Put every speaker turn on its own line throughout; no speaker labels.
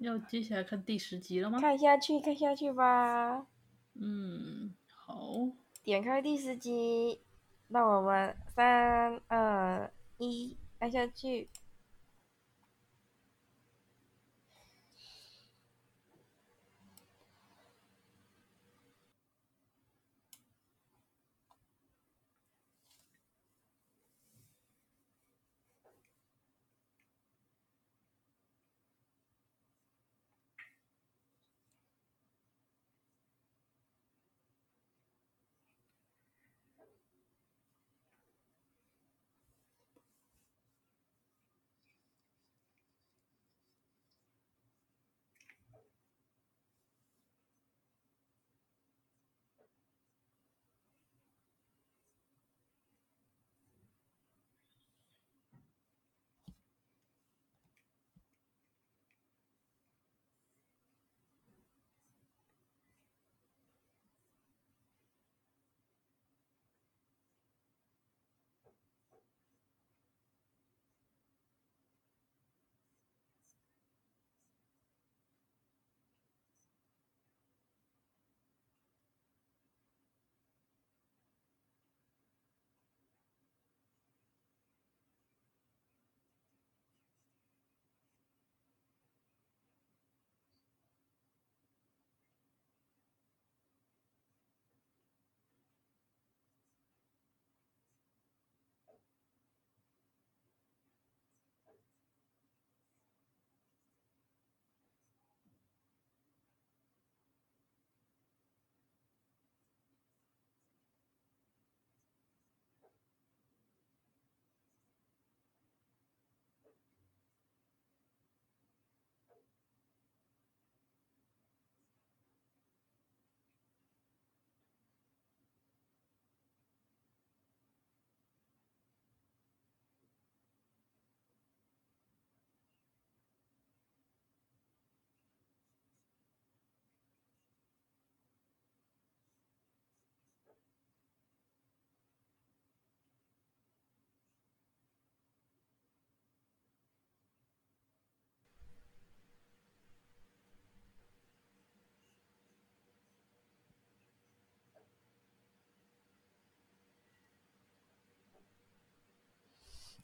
要接下来看第十集了吗？
看下去，看下去吧。
嗯，好。
点开第十集，那我们三二一，按下去。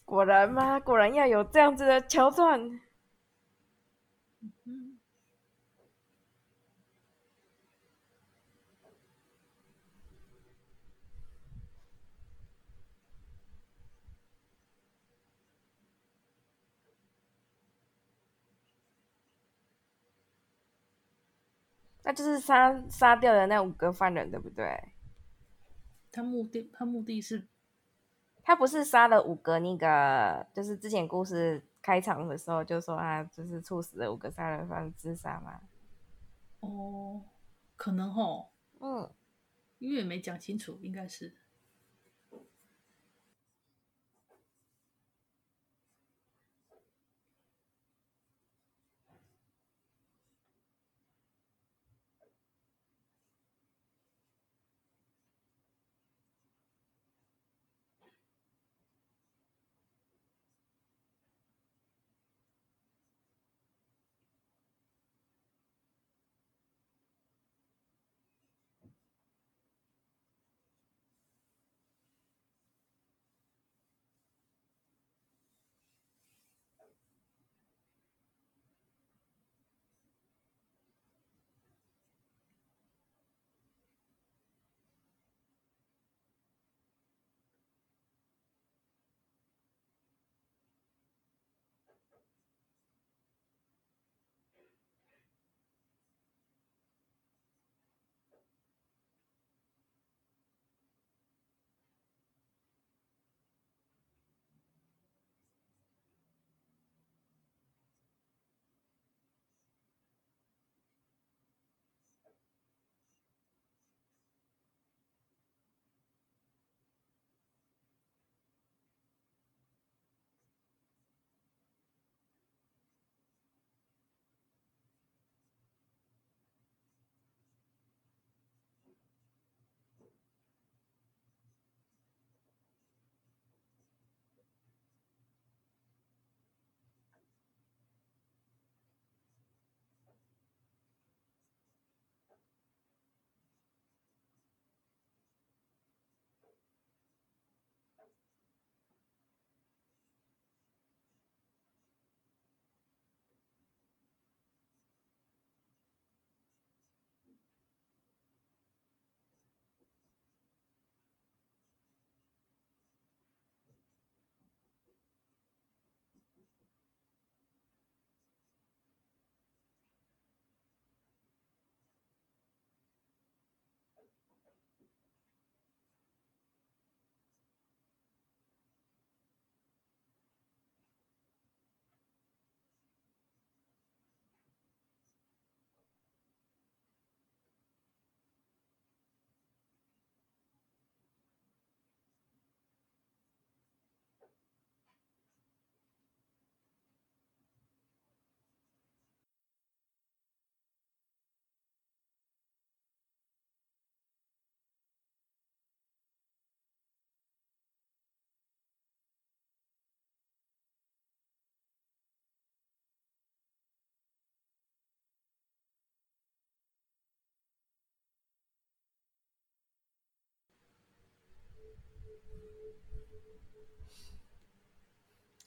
果然吗？果然要有这样子的桥段。那就是杀杀掉的那五个犯人，对不对？
他目的，他目的是。
他不是杀了五个那个，就是之前故事开场的时候就说他就是处死了五个杀人犯自杀吗？
哦，可能哦，
嗯，
因为没讲清楚，应该是。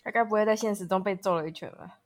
他该不会在现实中被揍了一拳吧？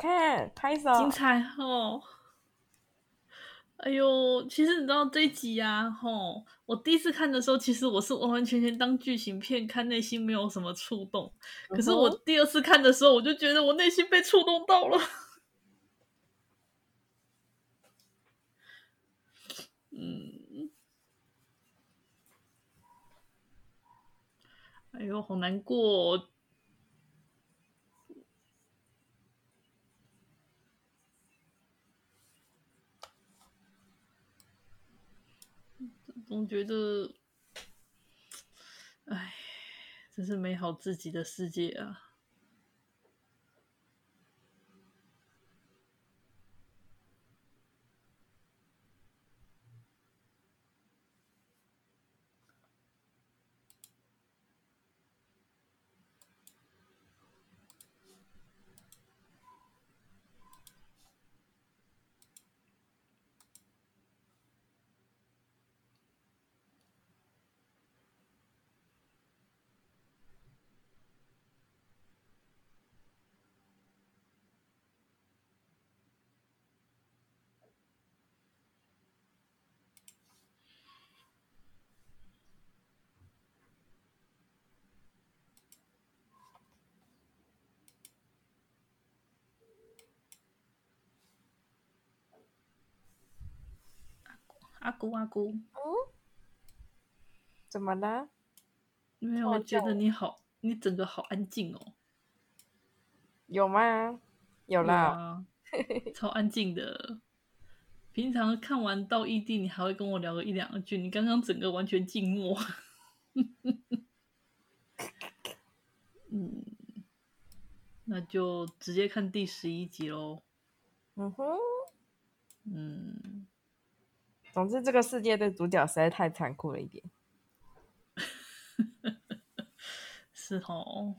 看拍手，
精彩哦！哎呦，其实你知道这一集啊，吼，我第一次看的时候，其实我是完完全全当剧情片看，内心没有什么触动。可是我第二次看的时候，我就觉得我内心被触动到了。嗯，哎呦，好难过哦。总觉得，哎，真是美好自己的世界啊！阿姑，阿姑，
嗯，怎么了？
没有，我觉得你好，你整个好安静哦。
有吗？有啦，
超安静的。平常看完到异地，你还会跟我聊个一两句，你刚刚整个完全静默。嗯，那就直接看第十一集喽。
嗯哼，
嗯。
总之，这个世界对主角实在太残酷了一点。
是哦，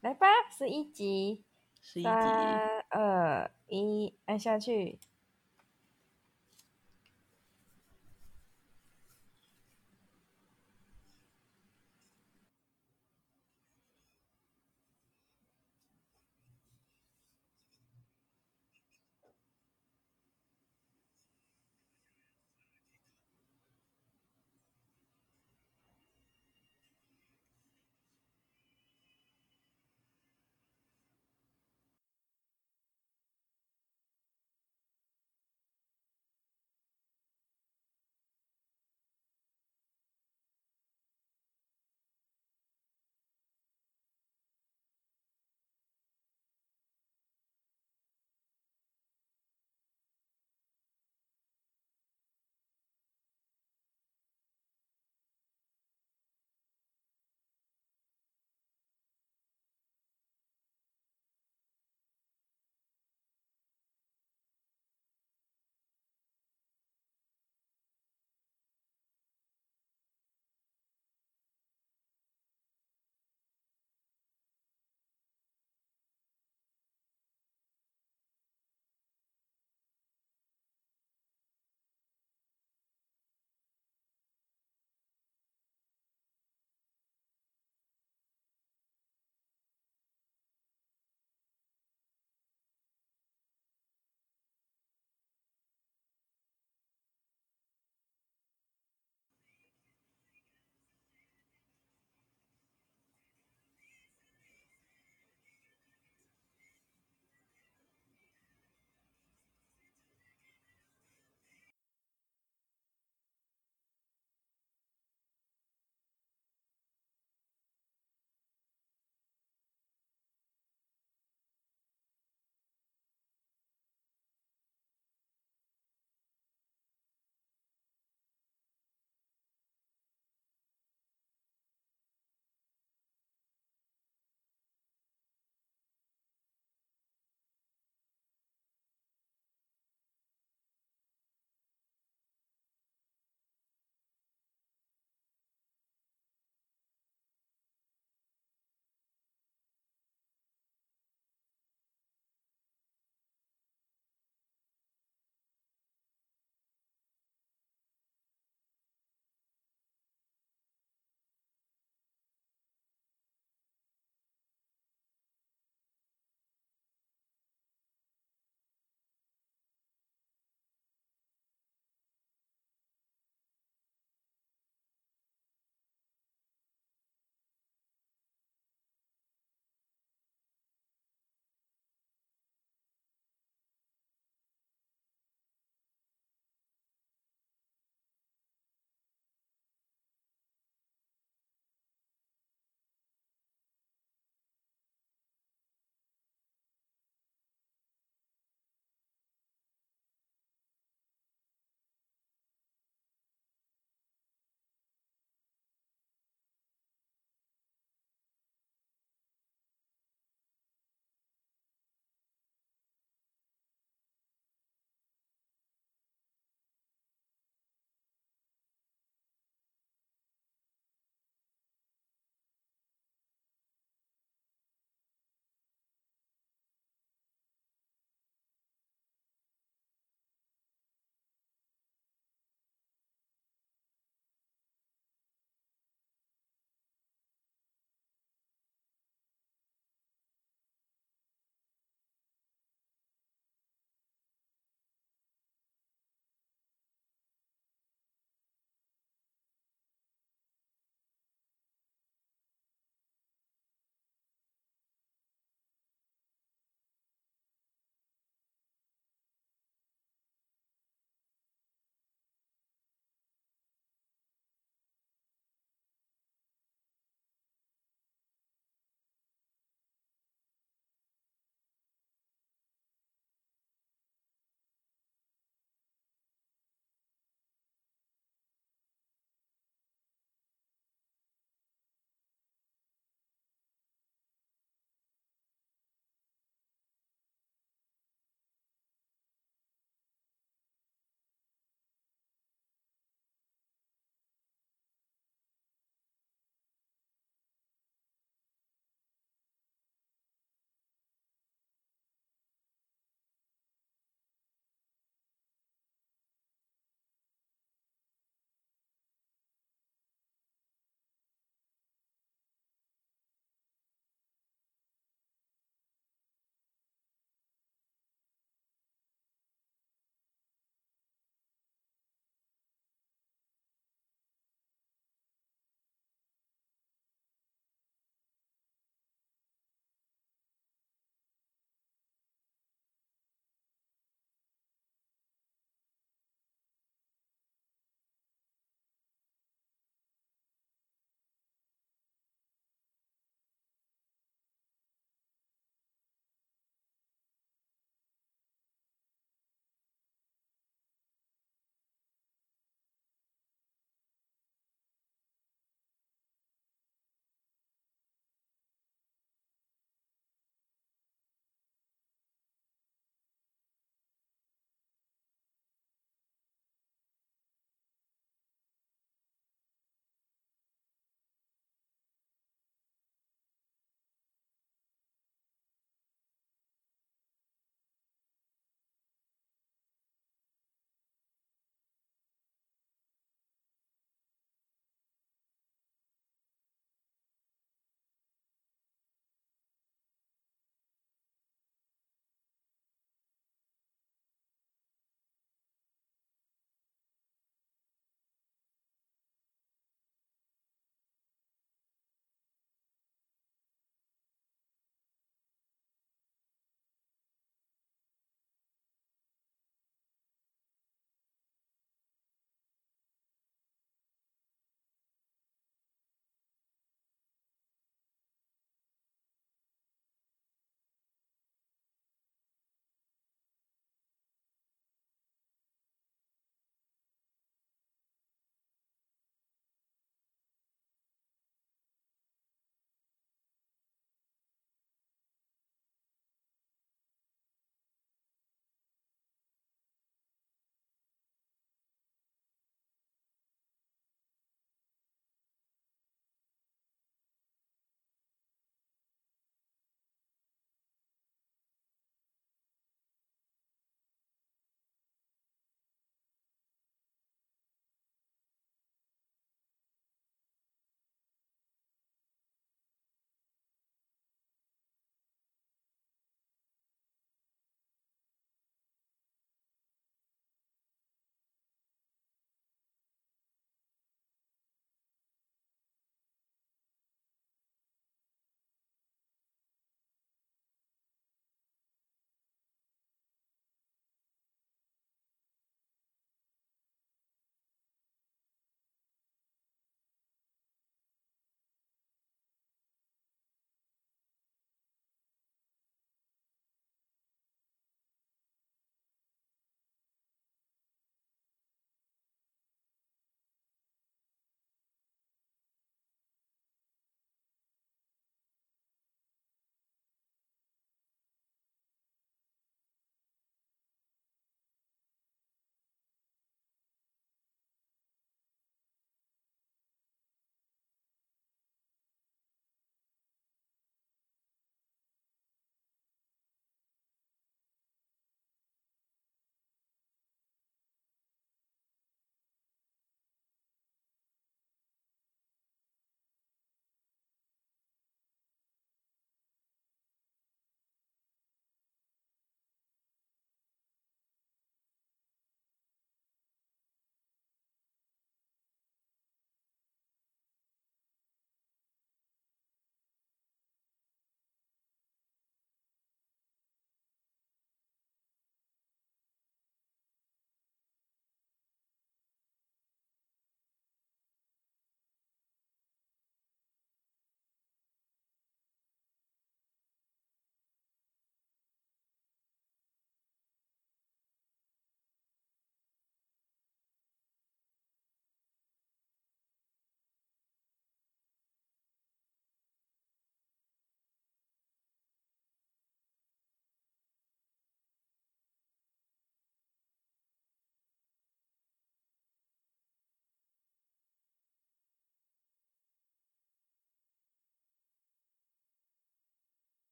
来吧，十一集，
十一集，
三二一，按下去。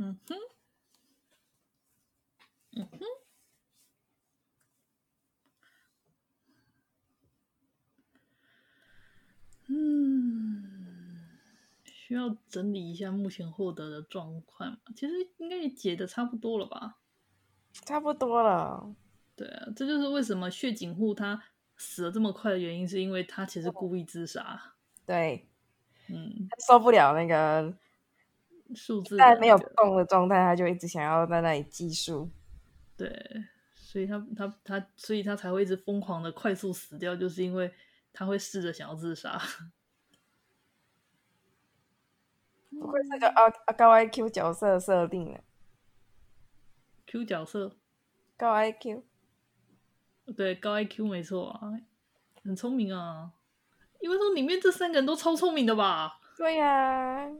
嗯哼，嗯哼，嗯，需要整理一下目前获得的状况。其实应该也解的差不多了吧？
差不多了。
对啊，这就是为什么血井户他死的这么快的原因，是因为他其实故意自杀。
对，
嗯，
他受不了那个
数字
在没有动的状态，他就一直想要在那里计数。
对，所以他他他，所以他才会一直疯狂的快速死掉，就是因为他会试着想要自杀。
不会是个啊啊高 IQ 角色设定了
，Q 角色
高 IQ。
对，高 IQ 没错啊，很聪明啊。因为说里面这三个人都超聪明的吧？
对呀、啊，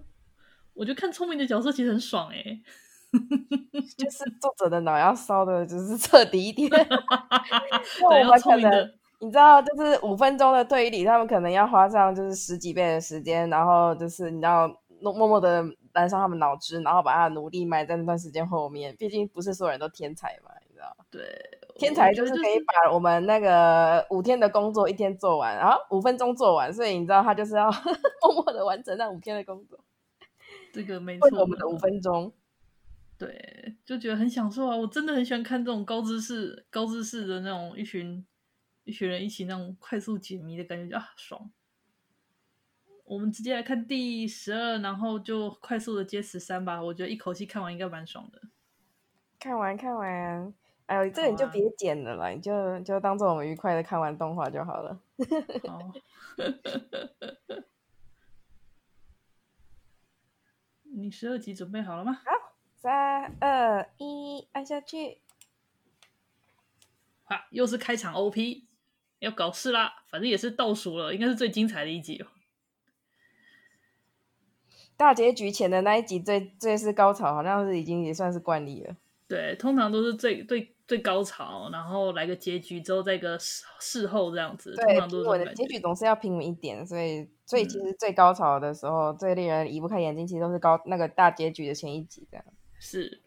我觉得看聪明的角色其实很爽哎、欸。
就是作者的脑要烧的，就是彻底一点。因为我们可能你知道，就是五分钟的推理，他们可能要花上就是十几倍的时间，然后就是你知道默默的燃烧他们脑汁，然后把他的努力埋在那段时间后面。毕竟不是所有人都天才嘛，你知道？
对。
天才就是可以把我们那个五天的工作一天做完，然后五分钟做完，所以你知道他就是要 默默的完成那五天的工作。
这个没错，
我们的五分钟，
对，就觉得很享受啊！我真的很喜欢看这种高知识、高知识的那种一群一群人一起那种快速解谜的感觉，就啊爽！我们直接来看第十二，然后就快速的接十三吧。我觉得一口气看完应该蛮爽的。
看完，看完。哎呦，这个你就别剪了啦，啊、你就就当做我们愉快的看完动画就好了。
好，你十二集准备好了吗？
好，三二一，按下去。
好，又是开场 OP，要搞事啦！反正也是倒数了，应该是最精彩的一集哦。
大结局前的那一集最最是高潮，好像是已经也算是惯例了。
对，通常都是最最最高潮，然后来个结局之后再个事事后这样子。
对，通常都是我的结局总是要平稳一点，所以所以其实最高潮的时候，嗯、最令人移不开眼睛，其实都是高那个大结局的前一集这样。
是。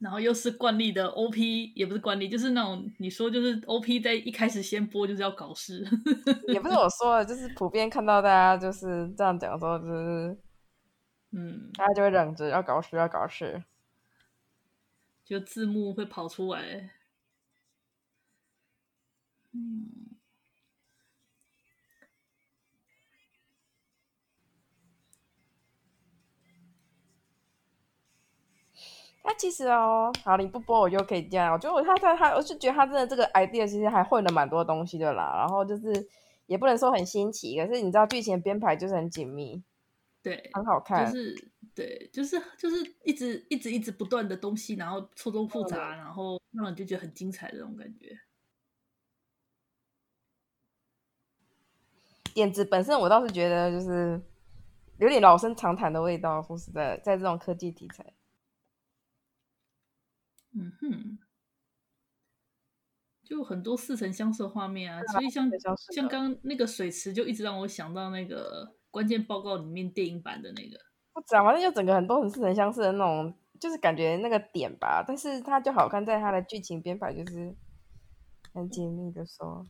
然后又是惯例的 OP，也不是惯例，就是那种你说就是 OP 在一开始先播就是要搞事，
也不是我说的，就是普遍看到大家就是这样讲说就是。
嗯，
大家就会忍着要搞事，要搞事，
就字幕会跑出来。嗯，
他其实哦，好，你不播我就可以这样。我觉得我他他他，我是觉得他真的这个 idea 其实还混了蛮多东西的啦。然后就是也不能说很新奇，可是你知道剧情编排就是很紧密。
对，
很好看，
就是对，就是就是一直一直一直不断的东西，然后错综复杂，
嗯、
然后让人就觉得很精彩的那种感觉。
点子本身我倒是觉得就是有点老生常谈的味道，说实在，在这种科技题材，
嗯哼，就很多似曾相识的画面啊，所以像像刚刚那个水池，就一直让我想到那个。关键报告里面电影版的那个，
不知道，反正就整个很多很似曾相识的那种，就是感觉那个点吧。但是它就好看在它的剧情编排，就是很紧密的说。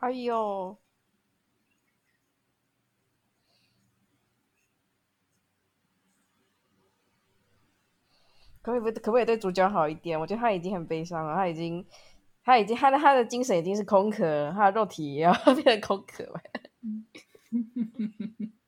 哎呦，可不可以可不可以对主角好一点？我觉得他已经很悲伤了，他已经他已经他的他的精神已经是空壳了，他的肉体也要 变成空壳了。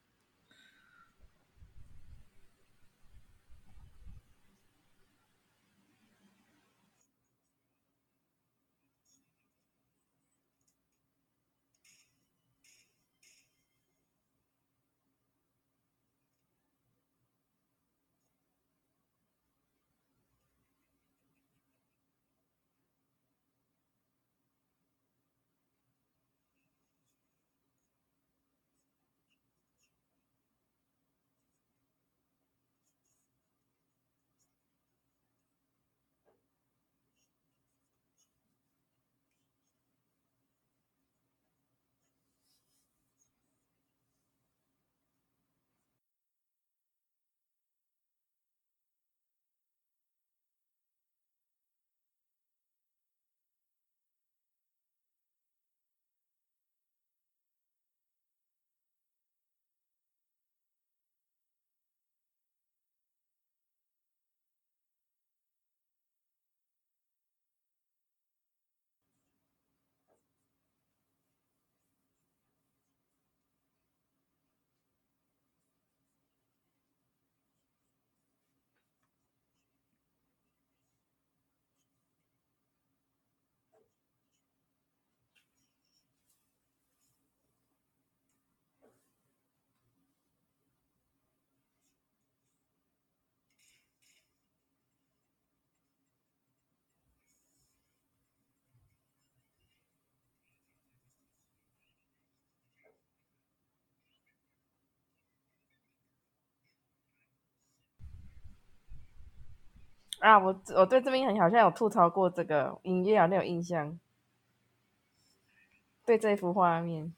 啊，我我对这边很好像有吐槽过这个音乐，好像有印象。对这幅画面。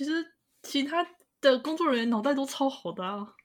其实其他的工作人员脑袋都超好的啊。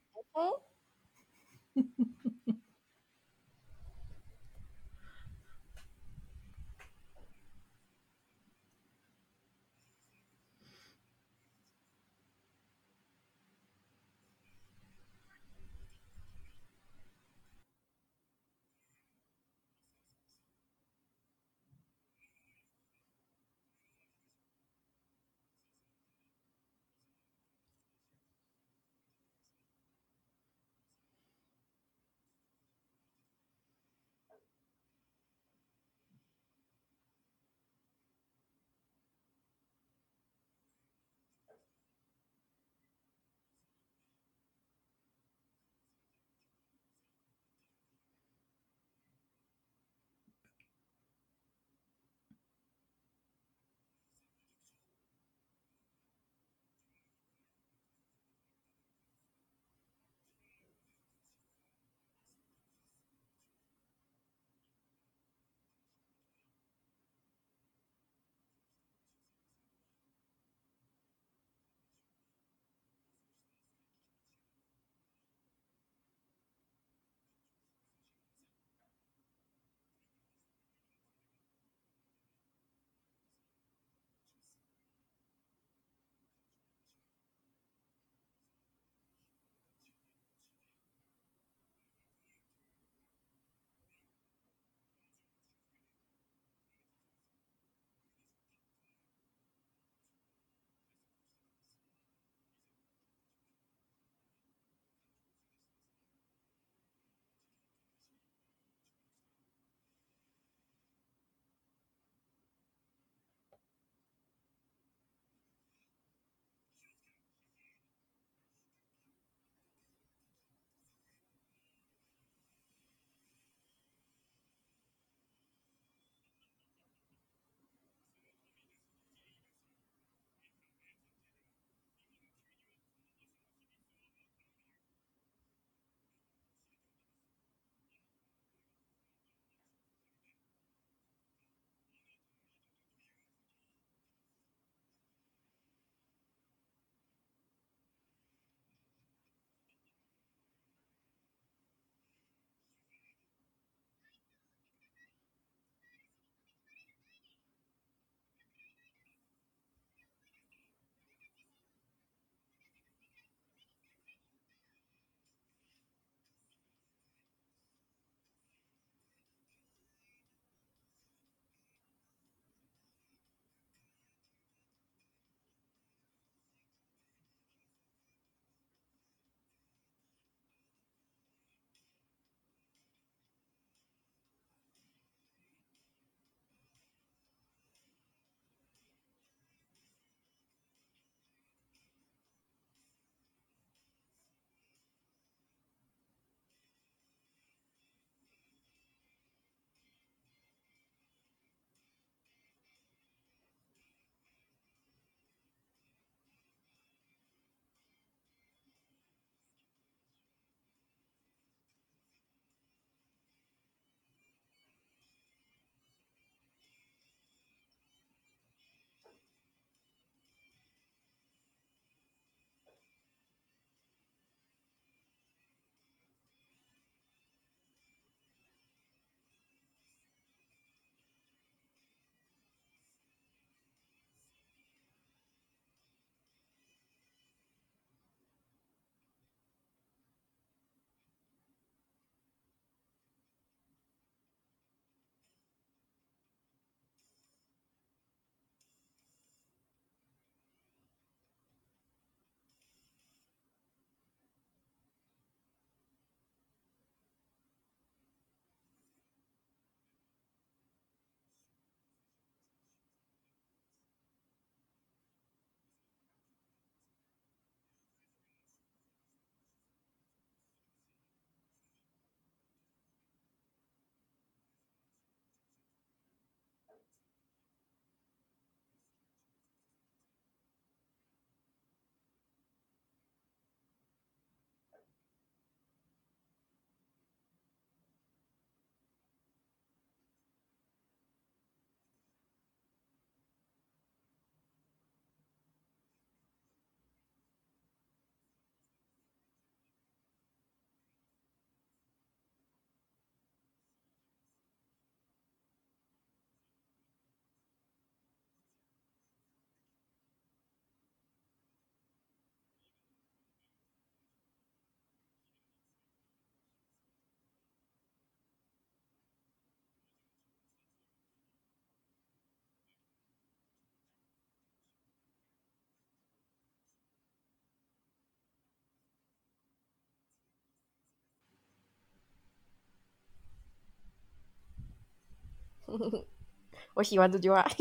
我喜欢这句话。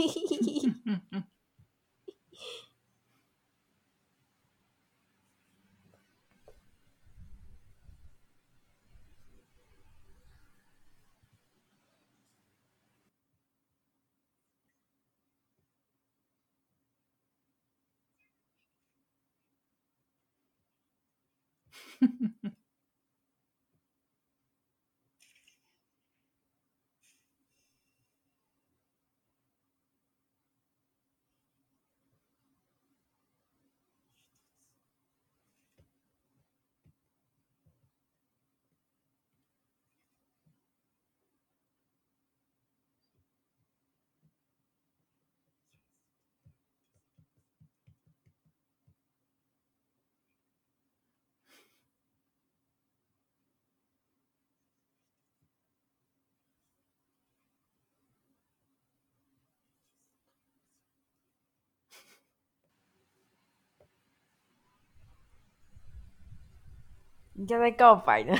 人家在告白呢，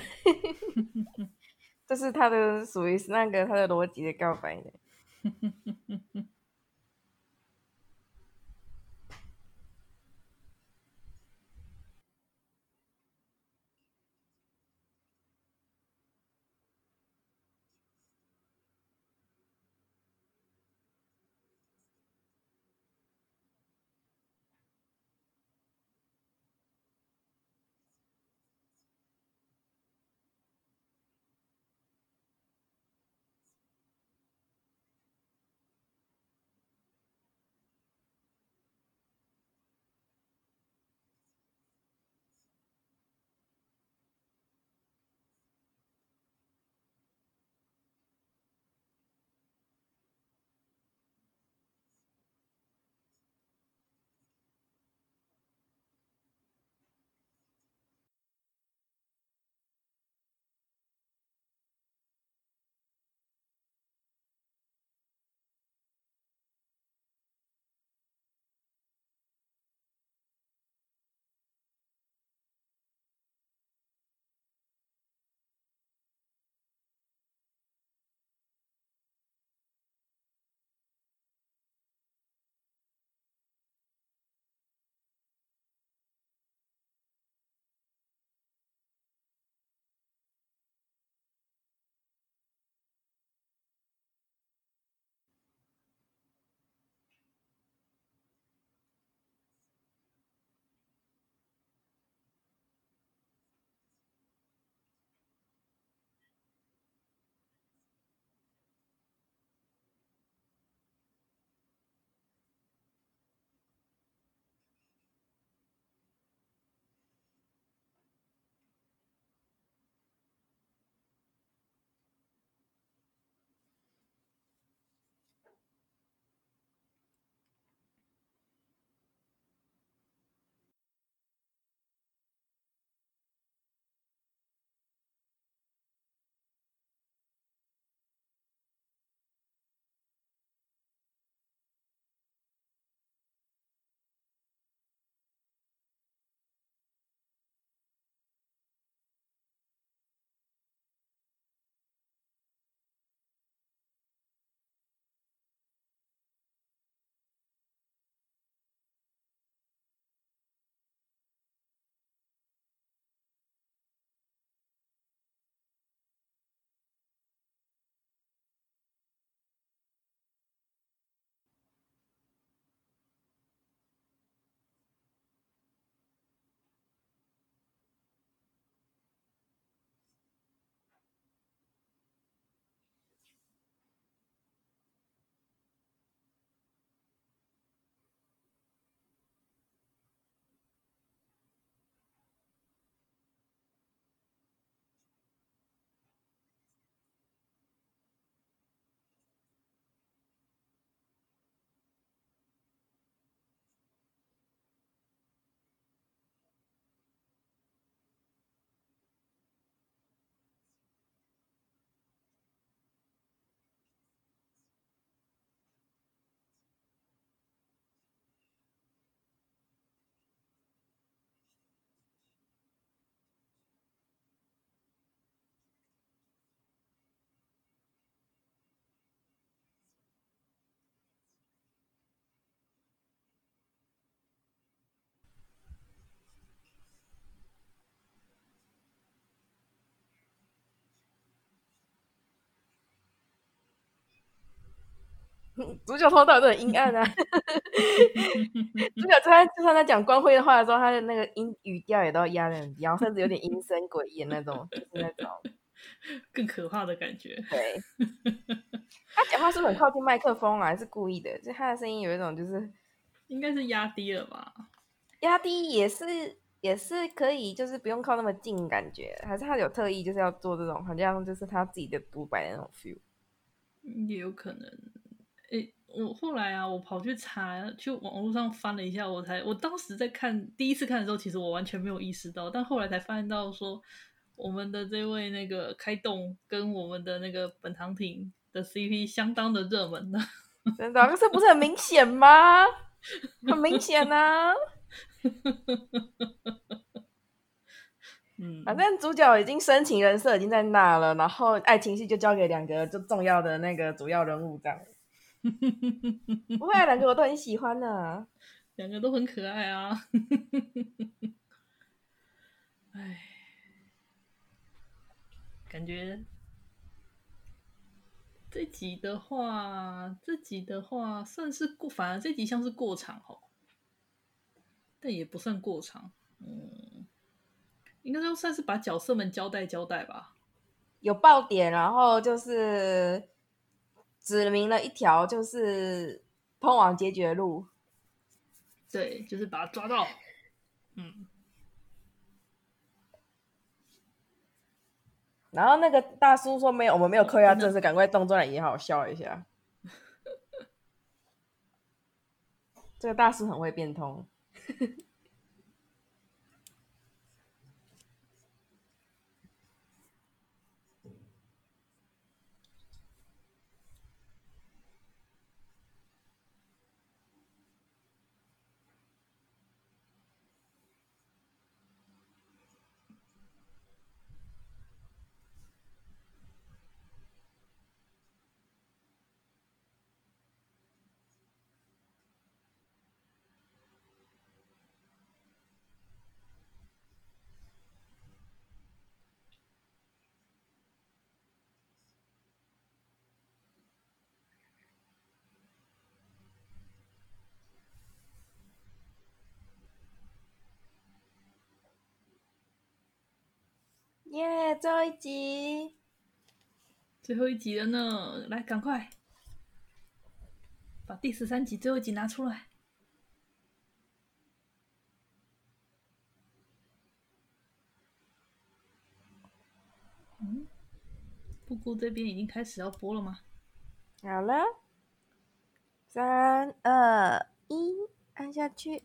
这是他的属于那个他的逻辑的告白呢。主角通常都很阴暗啊。主角就算就算在讲光辉的话的时候，他的那个音语调也都压得很低，然后甚至有点阴森诡异的那种，就是那种
更可怕的感觉。
对，他讲话是不是很靠近麦克风啊？还是故意的？就他的声音有一种就是，
应该是压低了吧？
压低也是也是可以，就是不用靠那么近，感觉还是他有特意就是要做这种，好像就是他自己的独白的那种 feel。
也有可能，诶，我后来啊，我跑去查，去网络上翻了一下，我才，我当时在看第一次看的时候，其实我完全没有意识到，但后来才发现到说，我们的这位那个开动跟我们的那个本堂町的 CP 相当的热门呢，
真的，可是不是很明显吗？很明显啊。
嗯，
反正主角已经深情人设已经在那了，然后爱情戏就交给两个就重要的那个主要人物这样。不会啊，两个我都很喜欢呢，
两个都很可爱啊。哎，感觉这集的话，这集的话算是过，反而这集像是过场哦，但也不算过场，嗯。应该就算是把角色们交代交代吧，
有爆点，然后就是指明了一条就是通往结局的路。
对，就是把他抓到。嗯。
然后那个大叔说没有，我们没有扣押证，是赶快动作来也好笑一下。这个大叔很会变通。耶！最后一集，
最后一集了呢！来，赶快把第十三集最后一集拿出来。嗯，布谷这边已经开始要播了吗？
好了，三二一，按下去。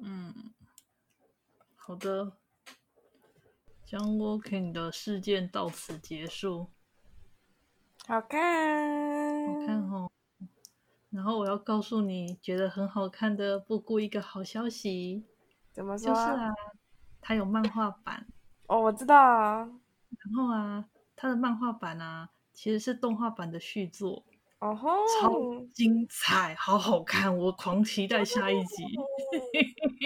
嗯，好的。John Walking 的事件到此结束。
好看，
好看哦。然后我要告诉你，觉得很好看的布谷一个好消息。
怎么说？
就是啊，它有漫画版。
哦，我知道啊。
然后啊，它的漫画版啊，其实是动画版的续作。
哦吼，
超精彩，好好看，我狂期待下一集。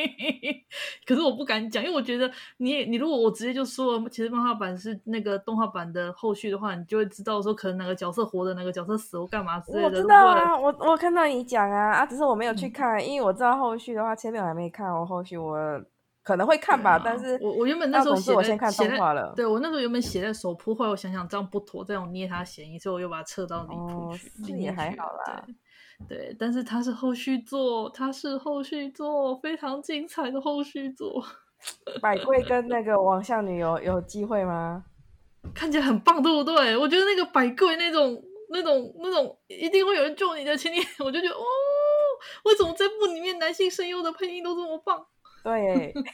可是我不敢讲，因为我觉得你你如果我直接就说了，其实漫画版是那个动画版的后续的话，你就会知道说可能哪个角色活的，哪个角色死或干嘛之类的。
我知道啊，我我看到你讲啊啊，只是我没有去看，嗯、因为我知道后续的话，前面我还没看，我后续我。可能会看吧，啊、但是
我我原本那时候写，
我先看动画了。
对，我那时候原本写在手铺，后来我想想这样不妥，这样捏他嫌疑，所以我又把它撤到里铺去。
这、哦、也还好啦。
对，对，但是它是后续作，它是后续作，非常精彩的后续作。
百贵跟那个王相女有有机会吗？
看起来很棒，对不对？我觉得那个百贵那种那种那种一定会有人救你的情节，我就觉得哦，为什么这部里面男性声优的配音都这么棒？
对，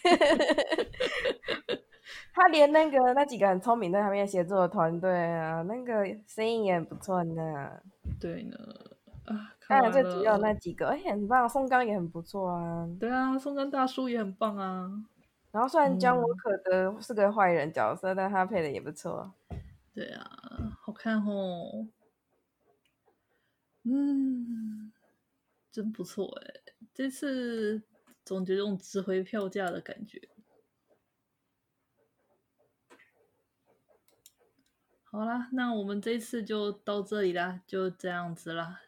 他连那个那几个很聪明在旁边协作的团队啊，那个声音也很不错呢。
对呢，啊，
当然最主要那几个，哎，很棒，松冈也很不错啊。
对啊，松冈大叔也很棒啊。
然后虽然江我可的是个坏人角色，嗯、但他配的也不错。
对啊，好看哦。嗯，真不错哎，这次。总觉得这种值回票价的感觉。好啦，那我们这次就到这里啦，就这样子啦。